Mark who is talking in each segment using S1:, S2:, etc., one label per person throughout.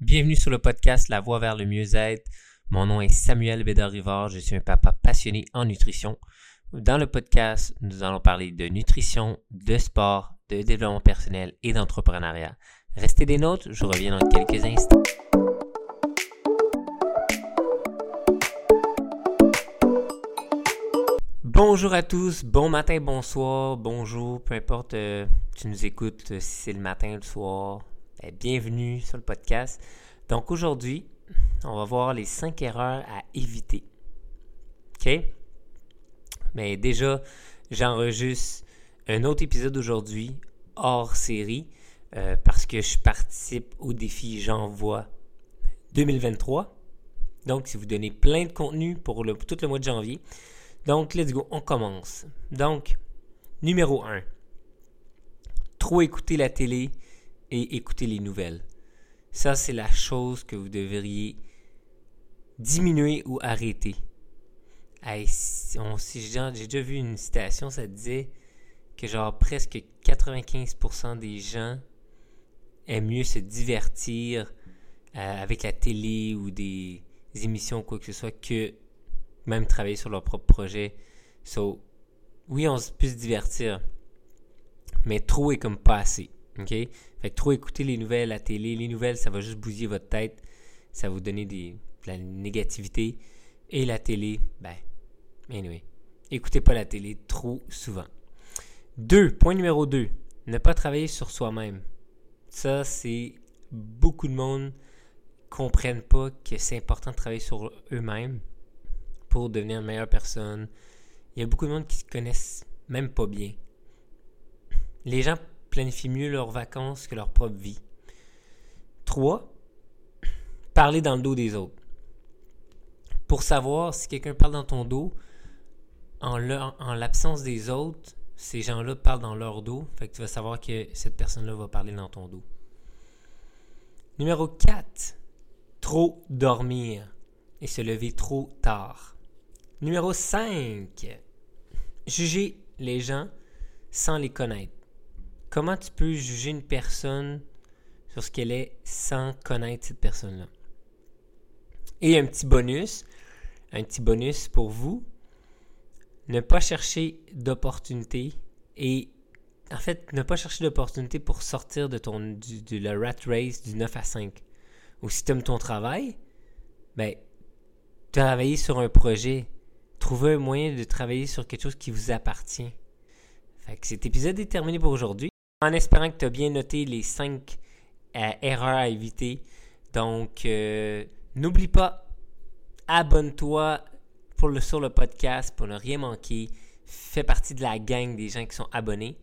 S1: Bienvenue sur le podcast La Voie vers le mieux-être. Mon nom est Samuel Bédard-Rivard. Je suis un papa passionné en nutrition. Dans le podcast, nous allons parler de nutrition, de sport, de développement personnel et d'entrepreneuriat. Restez des notes, je reviens dans quelques instants. Bonjour à tous, bon matin, bonsoir, bonjour, peu importe, euh, tu nous écoutes euh, si c'est le matin le soir, bienvenue sur le podcast. Donc aujourd'hui, on va voir les 5 erreurs à éviter. OK? Mais déjà, j'enregistre un autre épisode aujourd'hui, hors série, euh, parce que je participe au défi J'envoie 2023. Donc, si vous donnez plein de contenu pour tout le mois de janvier. Donc, let's go, on commence. Donc, numéro 1. Trop écouter la télé et écouter les nouvelles. Ça, c'est la chose que vous devriez diminuer ou arrêter. j'ai déjà vu une citation, ça disait que genre presque 95% des gens aiment mieux se divertir euh, avec la télé ou des, émissions quoi que ce soit que même travailler sur leur propre projet. So, oui, on peut se divertir, mais trop est comme pas assez. OK? Fait que trop écouter les nouvelles, la télé, les nouvelles, ça va juste bousiller votre tête. Ça va vous donner des, de la négativité. Et la télé, ben, anyway. Écoutez pas la télé trop souvent. Deux, point numéro 2. Ne pas travailler sur soi-même. Ça, c'est beaucoup de monde comprennent pas que c'est important de travailler sur eux-mêmes pour devenir une meilleure personne. Il y a beaucoup de monde qui se connaissent même pas bien. Les gens planifient mieux leurs vacances que leur propre vie. 3. Parler dans le dos des autres. Pour savoir si quelqu'un parle dans ton dos, en l'absence des autres, ces gens-là parlent dans leur dos. Fait que tu vas savoir que cette personne-là va parler dans ton dos. Numéro 4. Trop dormir et se lever trop tard. Numéro 5. Juger les gens sans les connaître. Comment tu peux juger une personne sur ce qu'elle est sans connaître cette personne-là? Et un petit bonus, un petit bonus pour vous, ne pas chercher d'opportunité et en fait, ne pas chercher d'opportunité pour sortir de de la rat race du 9 à 5. Ou si tu aimes ton travail, ben, travailler sur un projet, trouver un moyen de travailler sur quelque chose qui vous appartient. Fait cet épisode est terminé pour aujourd'hui en espérant que tu as bien noté les 5 euh, erreurs à éviter. Donc, euh, n'oublie pas, abonne-toi pour sur le podcast pour ne rien manquer. Fais partie de la gang des gens qui sont abonnés.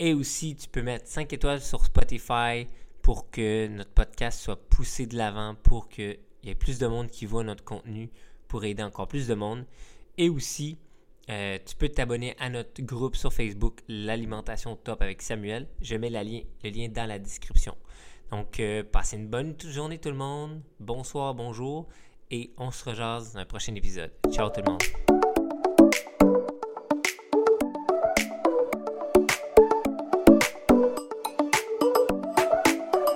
S1: Et aussi, tu peux mettre 5 étoiles sur Spotify pour que notre podcast soit poussé de l'avant, pour qu'il y ait plus de monde qui voit notre contenu, pour aider encore plus de monde. Et aussi, euh, tu peux t'abonner à notre groupe sur Facebook, l'alimentation top avec Samuel. Je mets le lien dans la description. Donc, euh, passez une bonne journée tout le monde. Bonsoir, bonjour. Et on se rejase dans un prochain épisode. Ciao tout le monde.